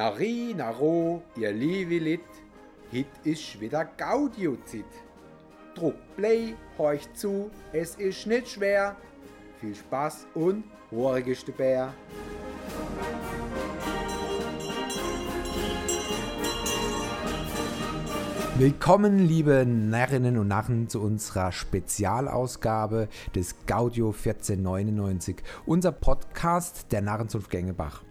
Nari, Naro, ihr liebe Lit, hit ist wieder Gaudiozit. Druck Play, horcht zu, es ist nicht schwer. Viel Spaß und horigste Bär. Willkommen, liebe Narrinnen und Narren, zu unserer Spezialausgabe des Gaudio 1499, unser Podcast der Narrenzunft Gängebach.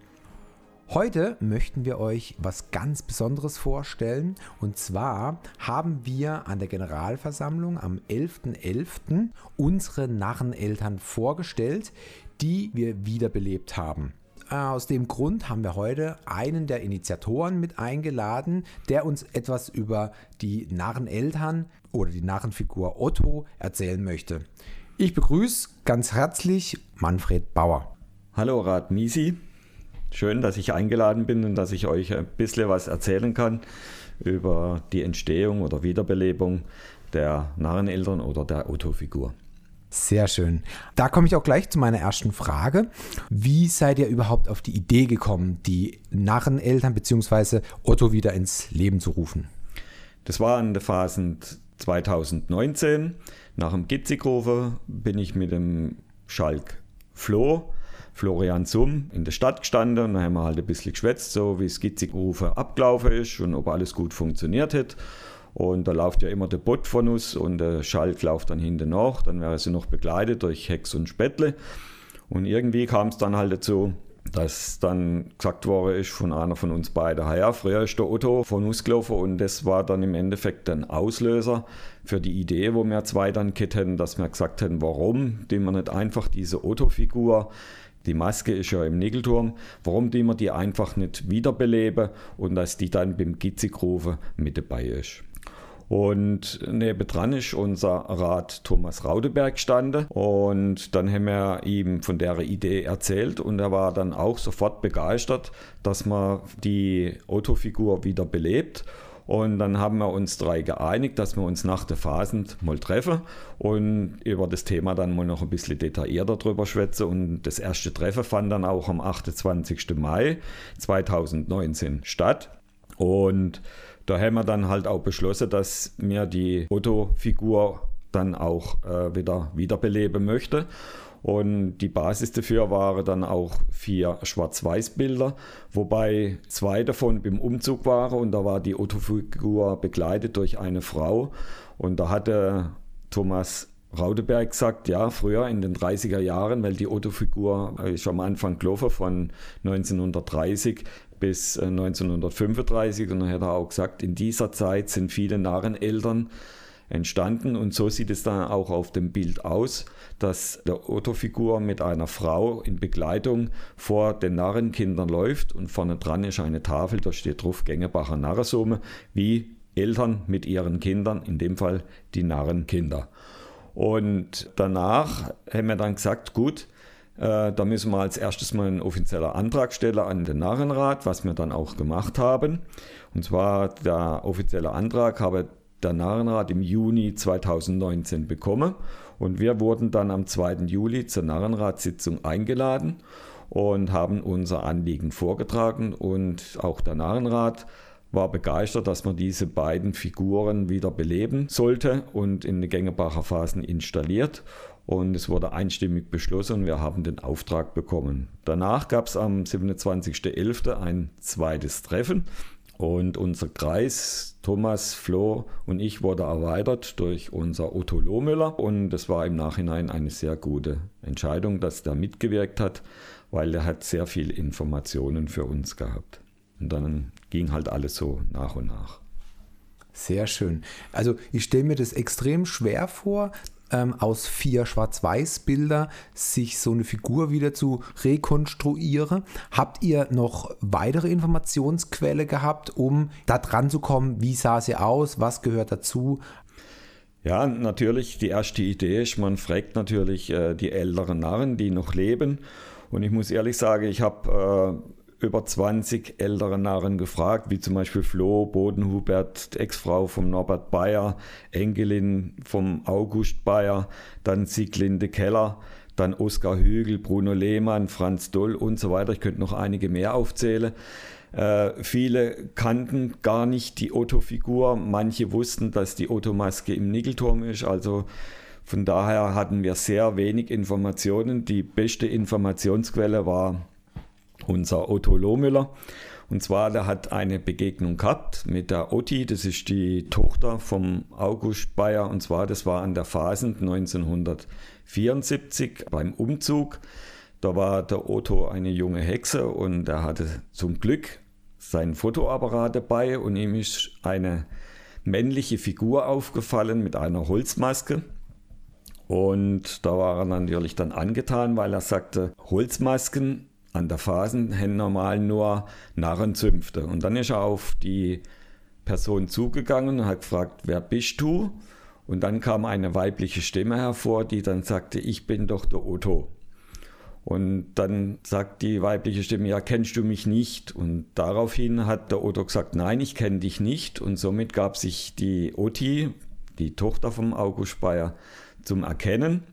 Heute möchten wir euch was ganz Besonderes vorstellen. Und zwar haben wir an der Generalversammlung am 11.11. .11. unsere Narreneltern vorgestellt, die wir wiederbelebt haben. Äh, aus dem Grund haben wir heute einen der Initiatoren mit eingeladen, der uns etwas über die Narreneltern oder die Narrenfigur Otto erzählen möchte. Ich begrüße ganz herzlich Manfred Bauer. Hallo Rat Misi. Schön, dass ich eingeladen bin und dass ich euch ein bisschen was erzählen kann über die Entstehung oder Wiederbelebung der Narreneltern oder der Otto-Figur. Sehr schön. Da komme ich auch gleich zu meiner ersten Frage. Wie seid ihr überhaupt auf die Idee gekommen, die Narreneltern bzw. Otto wieder ins Leben zu rufen? Das war in der Phase 2019. Nach dem Gitzigrufe bin ich mit dem Schalk Flo Florian Summ in der Stadt gestanden und dann haben wir halt ein bisschen geschwätzt, so wie es abgelaufen ist und ob alles gut funktioniert hat. Und da läuft ja immer der Bot von uns und der Schalk läuft dann hinten nach. Dann wäre sie noch begleitet durch Hex und Spättle. Und irgendwie kam es dann halt dazu, dass dann gesagt worden ist von einer von uns beiden, ja, früher ist der Otto von uns gelaufen und das war dann im Endeffekt ein Auslöser für die Idee, wo wir zwei dann gehabt hätten, dass wir gesagt hätten, warum die man nicht einfach diese Otto-Figur die Maske ist ja im Nickelturm. Warum die man die einfach nicht wiederbeleben und dass die dann beim Gitzigrufen mit dabei ist. Und nebendran ist unser Rat Thomas Raudeberg stande und dann haben wir ihm von der Idee erzählt und er war dann auch sofort begeistert, dass man die Otto-Figur wieder belebt und dann haben wir uns drei geeinigt, dass wir uns nach der Phasen mal treffen und über das Thema dann mal noch ein bisschen detaillierter drüber schwätzen. Und das erste Treffen fand dann auch am 28. Mai 2019 statt. Und da haben wir dann halt auch beschlossen, dass mir die Otto-Figur dann auch äh, wieder wiederbeleben möchte. Und die Basis dafür waren dann auch vier Schwarz-Weiß-Bilder, wobei zwei davon beim Umzug waren und da war die Otto-Figur begleitet durch eine Frau. Und da hatte Thomas Raudeberg gesagt, ja, früher in den 30er Jahren, weil die Otto-Figur ist am Anfang gelaufen von 1930 bis 1935 und dann hat er auch gesagt, in dieser Zeit sind viele Narreneltern entstanden und so sieht es dann auch auf dem Bild aus, dass der Otto-Figur mit einer Frau in Begleitung vor den Narrenkindern läuft und vorne dran ist eine Tafel, da steht drauf Gängebacher Narresumme, wie Eltern mit ihren Kindern, in dem Fall die Narrenkinder. Und danach haben wir dann gesagt, gut, äh, da müssen wir als erstes mal einen offiziellen Antrag stellen an den Narrenrat, was wir dann auch gemacht haben. Und zwar der offizielle Antrag habe der Narrenrat im Juni 2019 bekommen und wir wurden dann am 2. Juli zur Narrenratssitzung eingeladen und haben unser Anliegen vorgetragen und auch der Narrenrat war begeistert, dass man diese beiden Figuren wieder beleben sollte und in die Gängebacher Phasen installiert. Und es wurde einstimmig beschlossen und wir haben den Auftrag bekommen. Danach gab es am 27.11. ein zweites Treffen und unser Kreis, Thomas, Flo und ich, wurde erweitert durch unser Otto Lohmüller. Und es war im Nachhinein eine sehr gute Entscheidung, dass der mitgewirkt hat, weil er hat sehr viele Informationen für uns gehabt. Und dann ging halt alles so nach und nach. Sehr schön. Also ich stelle mir das extrem schwer vor, ähm, aus vier Schwarz-Weiß-Bilder sich so eine Figur wieder zu rekonstruieren. Habt ihr noch weitere Informationsquelle gehabt, um da dran zu kommen? Wie sah sie aus? Was gehört dazu? Ja, natürlich, die erste Idee ist, man fragt natürlich äh, die älteren Narren, die noch leben. Und ich muss ehrlich sagen, ich habe äh, über 20 ältere Narren gefragt, wie zum Beispiel Flo Bodenhubert, Ex-Frau vom Norbert Bayer, Enkelin vom August Bayer, dann Sieglinde Keller, dann Oskar Hügel, Bruno Lehmann, Franz Doll und so weiter. Ich könnte noch einige mehr aufzählen. Äh, viele kannten gar nicht die Otto-Figur. Manche wussten, dass die Otto-Maske im Nickelturm ist. Also von daher hatten wir sehr wenig Informationen. Die beste Informationsquelle war unser Otto Lohmüller. Und zwar, der hat eine Begegnung gehabt mit der Otti, das ist die Tochter vom August Bayer. Und zwar, das war an der Phasen 1974 beim Umzug. Da war der Otto eine junge Hexe und er hatte zum Glück sein Fotoapparat dabei und ihm ist eine männliche Figur aufgefallen mit einer Holzmaske. Und da war er natürlich dann angetan, weil er sagte, Holzmasken an der Phasen haben normal nur Narrenzünfte. Und dann ist er auf die Person zugegangen und hat gefragt, wer bist du? Und dann kam eine weibliche Stimme hervor, die dann sagte, ich bin doch der Otto. Und dann sagt die weibliche Stimme, ja, kennst du mich nicht? Und daraufhin hat der Otto gesagt, nein, ich kenne dich nicht. Und somit gab sich die Otti, die Tochter vom August Speyer, zum Erkennen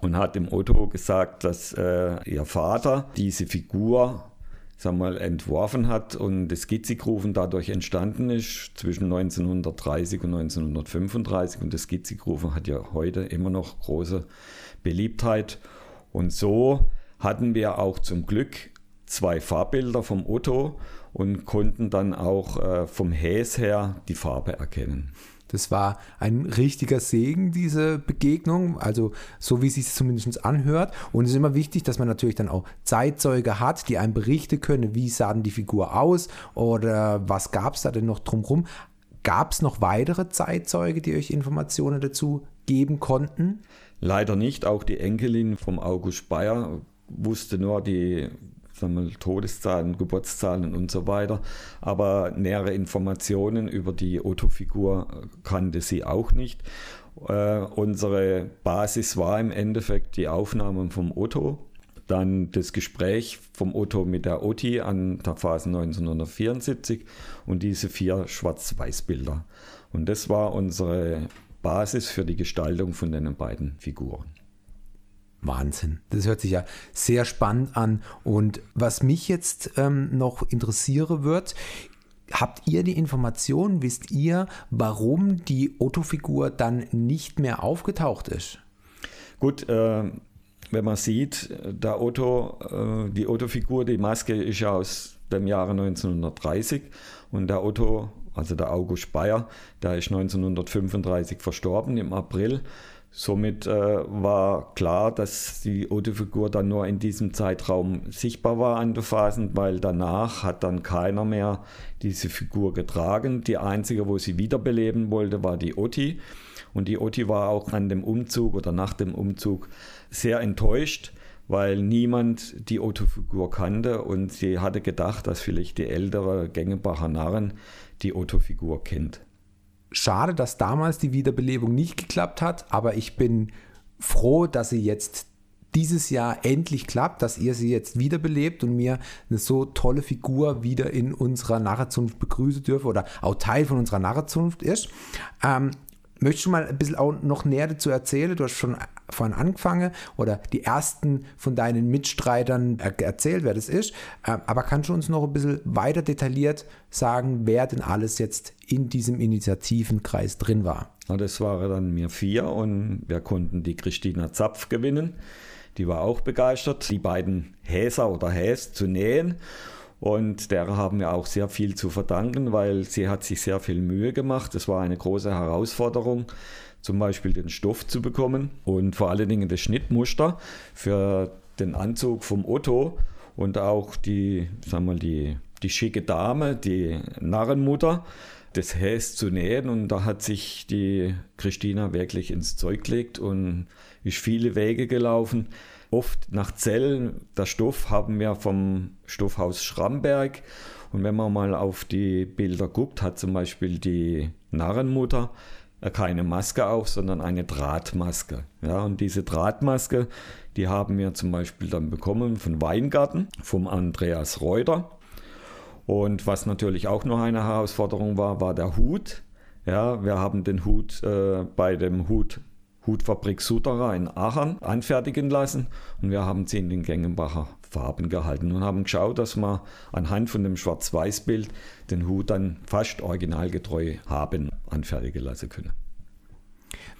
und hat dem Otto gesagt, dass äh, ihr Vater diese Figur sag mal, entworfen hat und das Skizzigrufen dadurch entstanden ist zwischen 1930 und 1935 und das Skizzigrufen hat ja heute immer noch große Beliebtheit und so hatten wir auch zum Glück zwei Farbbilder vom Otto und konnten dann auch äh, vom Häs her die Farbe erkennen. Das war ein richtiger Segen, diese Begegnung, also so wie es sich zumindest anhört. Und es ist immer wichtig, dass man natürlich dann auch Zeitzeuge hat, die einem berichten können, wie sah denn die Figur aus oder was gab es da denn noch drumherum. Gab es noch weitere Zeitzeuge, die euch Informationen dazu geben konnten? Leider nicht. Auch die Enkelin vom August Bayer wusste nur die wir, Todeszahlen, Geburtszahlen und so weiter. Aber nähere Informationen über die Otto-Figur kannte sie auch nicht. Äh, unsere Basis war im Endeffekt die Aufnahmen vom Otto, dann das Gespräch vom Otto mit der Otti an der Phase 1974 und diese vier Schwarz-Weiß-Bilder. Und das war unsere Basis für die Gestaltung von den beiden Figuren. Wahnsinn. Das hört sich ja sehr spannend an. Und was mich jetzt ähm, noch interessieren wird, habt ihr die Information, wisst ihr, warum die Otto-Figur dann nicht mehr aufgetaucht ist? Gut, äh, wenn man sieht, der Otto, äh, die Otto-Figur, die Maske ist ja aus dem Jahre 1930 und der Otto, also der August Bayer, der ist 1935 verstorben im April. Somit äh, war klar, dass die Otto-Figur dann nur in diesem Zeitraum sichtbar war an der Phasen, weil danach hat dann keiner mehr diese Figur getragen. Die einzige, wo sie wiederbeleben wollte, war die Otti. Und die Otti war auch an dem Umzug oder nach dem Umzug sehr enttäuscht, weil niemand die Otto-Figur kannte und sie hatte gedacht, dass vielleicht die ältere Gängebacher Narren die Otto-Figur kennt schade, dass damals die Wiederbelebung nicht geklappt hat, aber ich bin froh, dass sie jetzt dieses Jahr endlich klappt, dass ihr sie jetzt wiederbelebt und mir eine so tolle Figur wieder in unserer Narrenzunft begrüßen dürfe oder auch Teil von unserer Narrenzunft ist. Ähm, Möchtest du mal ein bisschen auch noch näher dazu erzählen? Du hast schon vorhin angefangen oder die ersten von deinen Mitstreitern erzählt, wer das ist. Ähm, aber kannst du uns noch ein bisschen weiter detailliert sagen, wer denn alles jetzt in diesem Initiativenkreis drin war? Das waren dann mir vier und wir konnten die Christina Zapf gewinnen. Die war auch begeistert, die beiden Häser oder Häs zu nähen. Und der haben wir auch sehr viel zu verdanken, weil sie hat sich sehr viel Mühe gemacht. Es war eine große Herausforderung, zum Beispiel den Stoff zu bekommen und vor allen Dingen das Schnittmuster für den Anzug vom Otto und auch die, sagen wir, die, die schicke Dame, die Narrenmutter, das Häs zu nähen. Und da hat sich die Christina wirklich ins Zeug gelegt und ist viele Wege gelaufen oft nach Zellen. Der Stoff haben wir vom Stoffhaus Schramberg. Und wenn man mal auf die Bilder guckt, hat zum Beispiel die Narrenmutter keine Maske auf, sondern eine Drahtmaske. Ja, und diese Drahtmaske, die haben wir zum Beispiel dann bekommen von Weingarten, vom Andreas Reuter. Und was natürlich auch noch eine Herausforderung war, war der Hut. Ja, wir haben den Hut äh, bei dem Hut Hutfabrik Suterer in Aachen anfertigen lassen und wir haben sie in den Gengenbacher Farben gehalten und haben geschaut, dass wir anhand von dem Schwarz-Weiß-Bild den Hut dann fast originalgetreu haben anfertigen lassen können.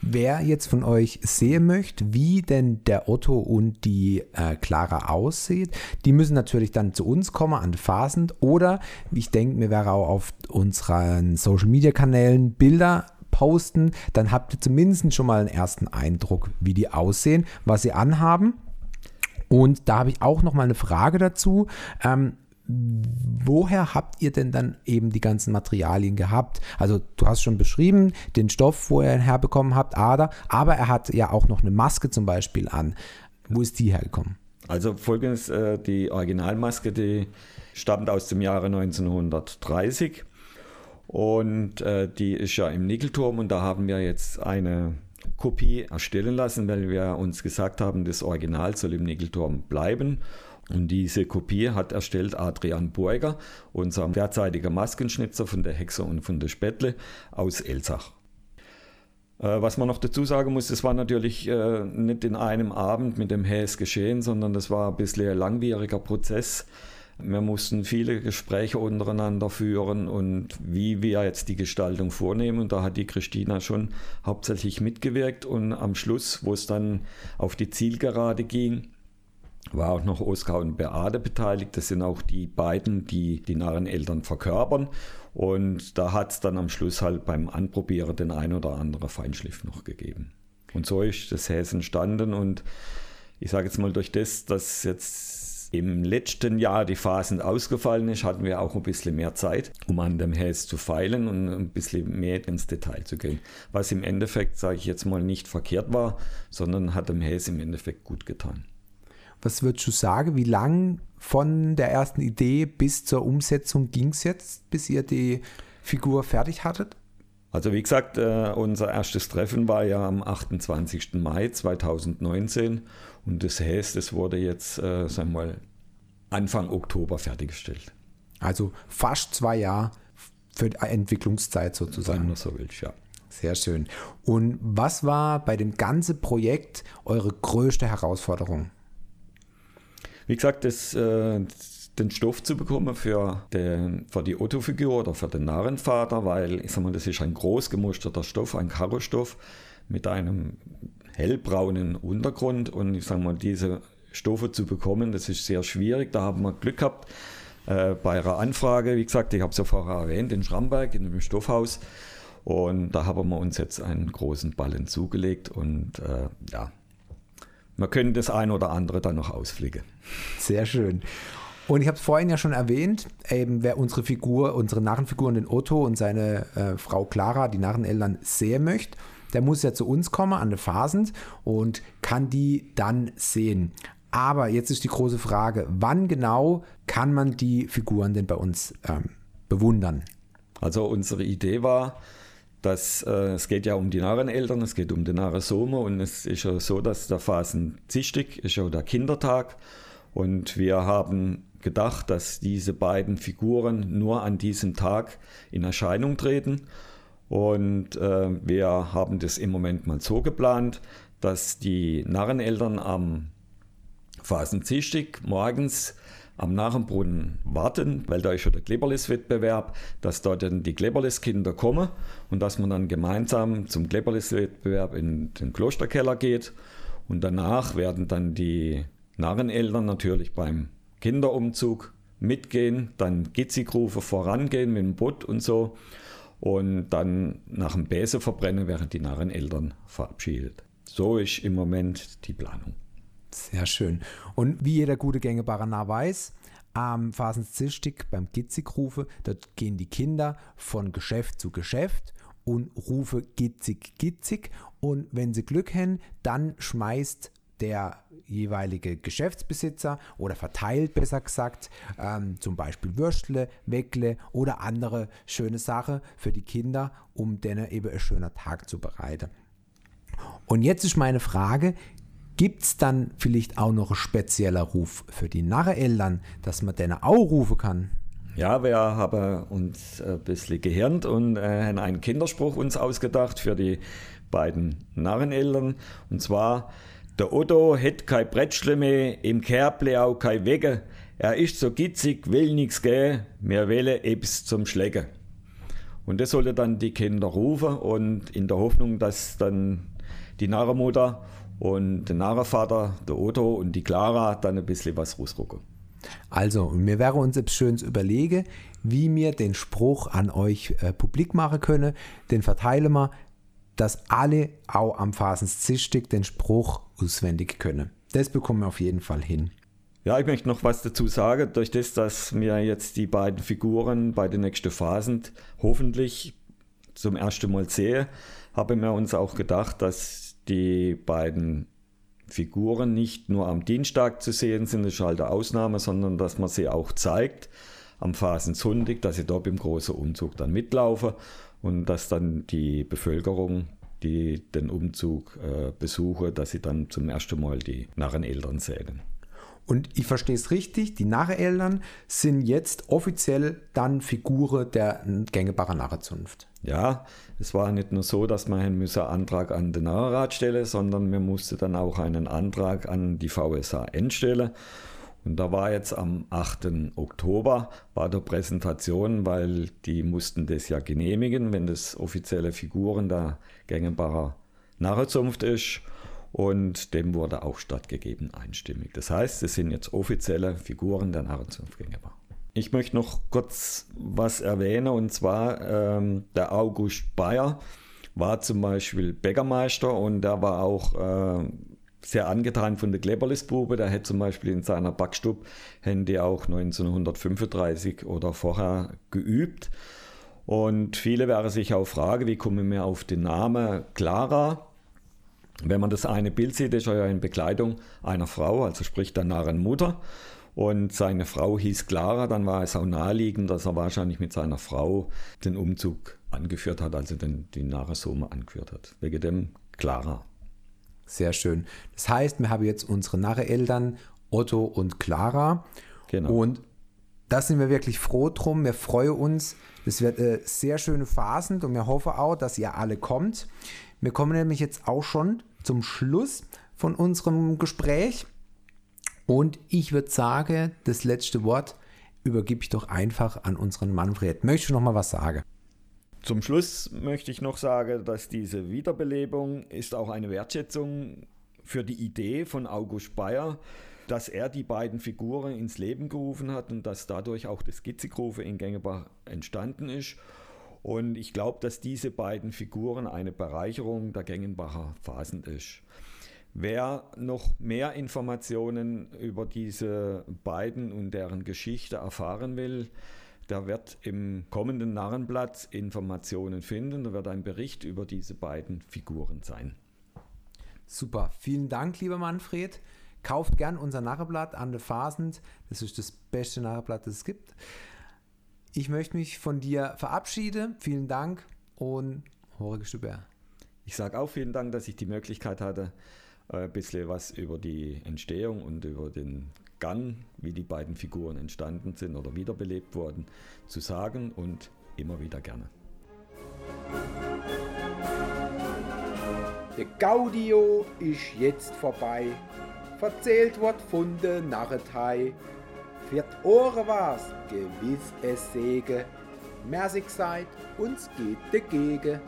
Wer jetzt von euch sehen möchte, wie denn der Otto und die äh, Clara aussieht, die müssen natürlich dann zu uns kommen an Phasend oder ich denke, mir wäre auch auf unseren Social Media Kanälen Bilder posten, dann habt ihr zumindest schon mal einen ersten Eindruck, wie die aussehen, was sie anhaben. Und da habe ich auch noch mal eine Frage dazu. Ähm, woher habt ihr denn dann eben die ganzen Materialien gehabt? Also du hast schon beschrieben, den Stoff, wo ihr ihn herbekommen habt, Ader, aber er hat ja auch noch eine Maske zum Beispiel an. Wo ist die hergekommen? Also folgendes, äh, die Originalmaske, die stammt aus dem Jahre 1930 und äh, die ist ja im Nickelturm und da haben wir jetzt eine Kopie erstellen lassen, weil wir uns gesagt haben, das Original soll im Nickelturm bleiben. Und diese Kopie hat erstellt Adrian Burger, unser derzeitiger Maskenschnitzer von der Hexe und von der Spätle aus Elsach. Äh, was man noch dazu sagen muss, das war natürlich äh, nicht in einem Abend mit dem Häs geschehen, sondern das war ein bisschen ein langwieriger Prozess. Wir mussten viele Gespräche untereinander führen und wie wir jetzt die Gestaltung vornehmen. Und da hat die Christina schon hauptsächlich mitgewirkt. Und am Schluss, wo es dann auf die Zielgerade ging, war auch noch Oskar und Beate beteiligt. Das sind auch die beiden, die die Narreneltern verkörpern. Und da hat es dann am Schluss halt beim Anprobieren den ein oder anderen Feinschliff noch gegeben. Und so ist das Häs entstanden. Und ich sage jetzt mal, durch das, dass jetzt im letzten Jahr die Phasen ausgefallen ist, hatten wir auch ein bisschen mehr Zeit, um an dem Häs zu feilen und ein bisschen mehr ins Detail zu gehen. Was im Endeffekt, sage ich jetzt mal, nicht verkehrt war, sondern hat dem Häs im Endeffekt gut getan. Was würdest du sagen, wie lang von der ersten Idee bis zur Umsetzung ging es jetzt, bis ihr die Figur fertig hattet? Also wie gesagt, äh, unser erstes Treffen war ja am 28. Mai 2019 und das heißt, es wurde jetzt, äh, sagen wir mal, Anfang Oktober fertiggestellt. Also fast zwei Jahre für die Entwicklungszeit sozusagen. Wenn so willst, ja. Sehr schön. Und was war bei dem ganzen Projekt eure größte Herausforderung? Wie gesagt, das, äh, den Stoff zu bekommen für, den, für die Otto-Figur oder für den Narrenvater, weil ich sag mal, das ist ein groß gemusterter Stoff, ein Karostoff mit einem hellbraunen Untergrund und ich sage mal, diese Stoffe zu bekommen, das ist sehr schwierig. Da haben wir Glück gehabt äh, bei ihrer Anfrage. Wie gesagt, ich habe es ja vorher erwähnt, in Schramberg, in dem Stoffhaus. Und da haben wir uns jetzt einen großen Ballen zugelegt und äh, ja, wir können das ein oder andere dann noch ausfliegen. Sehr schön. Und ich habe es vorhin ja schon erwähnt, eben wer unsere Figur, unsere Narrenfiguren, den Otto und seine äh, Frau Clara, die Narreneltern, sehen möchte, der muss ja zu uns kommen an der Phasend und kann die dann sehen. Aber jetzt ist die große Frage, wann genau kann man die Figuren denn bei uns ähm, bewundern? Also unsere Idee war, dass äh, es geht ja um die Narreneltern, es geht um den Narresome und es ist ja so, dass der Phasenzichtig ist ja der Kindertag und wir haben gedacht, dass diese beiden Figuren nur an diesem Tag in Erscheinung treten und äh, wir haben das im Moment mal so geplant, dass die Narreneltern am Phasenzichtig morgens am Narrenbrunnen warten, weil da ist ja der Kleberlis-Wettbewerb, dass da dann die Kleberlis-Kinder kommen und dass man dann gemeinsam zum Kleberlis-Wettbewerb in den Klosterkeller geht. Und danach werden dann die Narreneltern natürlich beim Kinderumzug mitgehen, dann Gitzigrufe vorangehen mit dem Boot und so. Und dann nach dem Bäse verbrennen werden die Narreneltern verabschiedet. So ist im Moment die Planung. Sehr schön. Und wie jeder gute Gängebarer nah weiß, am Phasenzistig beim Gitzigrufe, dort gehen die Kinder von Geschäft zu Geschäft und rufe gitzig, gitzig. Und wenn sie Glück haben, dann schmeißt der jeweilige Geschäftsbesitzer oder verteilt besser gesagt ähm, zum Beispiel Würstle, Weckle oder andere schöne Sachen für die Kinder, um denen eben ein schöner Tag zu bereiten. Und jetzt ist meine Frage, Gibt es dann vielleicht auch noch ein spezieller Ruf für die Narreneltern, dass man den auch rufen kann? Ja, wir haben uns ein bisschen gehirnt und äh, haben einen Kinderspruch uns ausgedacht für die beiden Narreneltern. Und zwar, der Otto hätt kein Brettschle mehr, im Kerble auch kein Wege. Er ist so gitzig, will nichts gehen, mir wähle ebs zum Schlägen. Und das sollte dann die Kinder rufen und in der Hoffnung, dass dann die Narrenmutter und der Narrenvater, der Otto und die Clara dann ein bisschen was rausrucken. Also, und mir wäre uns jetzt schön zu überlegen, wie mir den Spruch an euch äh, publik machen können. Den verteilen wir, dass alle auch am Phasenszischtig den Spruch auswendig können. Das bekommen wir auf jeden Fall hin. Ja, ich möchte noch was dazu sagen. Durch das, dass wir jetzt die beiden Figuren bei den nächsten Phasen hoffentlich zum ersten Mal sehen, haben wir uns auch gedacht, dass die beiden Figuren nicht nur am Dienstag zu sehen sind, das ist halt eine Ausnahme, sondern dass man sie auch zeigt am Phasensonntag, dass sie dort im großen Umzug dann mitlaufen und dass dann die Bevölkerung, die den Umzug äh, besuche, dass sie dann zum ersten Mal die Narreneltern sehen. Und ich verstehe es richtig, die Narreneltern sind jetzt offiziell dann Figuren der Gängebacher Narrenzunft. Ja, es war nicht nur so, dass man einen Antrag an den Narrenrat stellen, sondern man musste dann auch einen Antrag an die VSA stellen. Und da war jetzt am 8. Oktober war der Präsentation, weil die mussten das ja genehmigen, wenn das offizielle Figuren der Gängebacher Narrenzunft ist. Und dem wurde auch stattgegeben einstimmig. Das heißt, es sind jetzt offizielle Figuren der Narrenzunft Gängebar. Ich möchte noch kurz was erwähnen, und zwar ähm, der August Bayer war zum Beispiel Bäckermeister und der war auch äh, sehr angetan von der Kleberlistbube. Der hat zum Beispiel in seiner Backstube Handy auch 1935 oder vorher geübt. Und viele werden sich auch fragen, wie kommen wir auf den Namen Clara? Wenn man das eine Bild sieht, ist er ja in Bekleidung einer Frau, also sprich der Narrenmutter. Und seine Frau hieß Clara, dann war es auch naheliegend, dass er wahrscheinlich mit seiner Frau den Umzug angeführt hat, also den, die Narrensumme angeführt hat. Wegen dem Clara. Sehr schön. Das heißt, wir haben jetzt unsere Narre-Eltern, Otto und Clara. Genau. Und da sind wir wirklich froh drum. Wir freuen uns. Es wird äh, sehr schöne Phasen und wir hoffen auch, dass ihr alle kommt. Wir kommen nämlich jetzt auch schon zum Schluss von unserem Gespräch. Und ich würde sagen, das letzte Wort übergebe ich doch einfach an unseren Manfred. Möchtest du noch mal was sagen? Zum Schluss möchte ich noch sagen, dass diese Wiederbelebung ist auch eine Wertschätzung für die Idee von August Bayer, dass er die beiden Figuren ins Leben gerufen hat und dass dadurch auch das Skizzegrove in Gängebach entstanden ist. Und ich glaube, dass diese beiden Figuren eine Bereicherung der Gängenbacher Phasen ist. Wer noch mehr Informationen über diese beiden und deren Geschichte erfahren will, der wird im kommenden Narrenblatt Informationen finden. Da wird ein Bericht über diese beiden Figuren sein. Super, vielen Dank, lieber Manfred. Kauft gern unser Narrenblatt an der Phasend. Das ist das beste Narrenblatt, das es gibt. Ich möchte mich von dir verabschieden. Vielen Dank und Horige Stüber. Ich sage auch vielen Dank, dass ich die Möglichkeit hatte, äh, ein bisschen was über die Entstehung und über den Gang, wie die beiden Figuren entstanden sind oder wiederbelebt wurden, zu sagen und immer wieder gerne. Der Gaudio ist jetzt vorbei, verzählt wird von der Narretei. Die Ohren war's gewiss es Sege, Mersig seid, uns geht dagegen.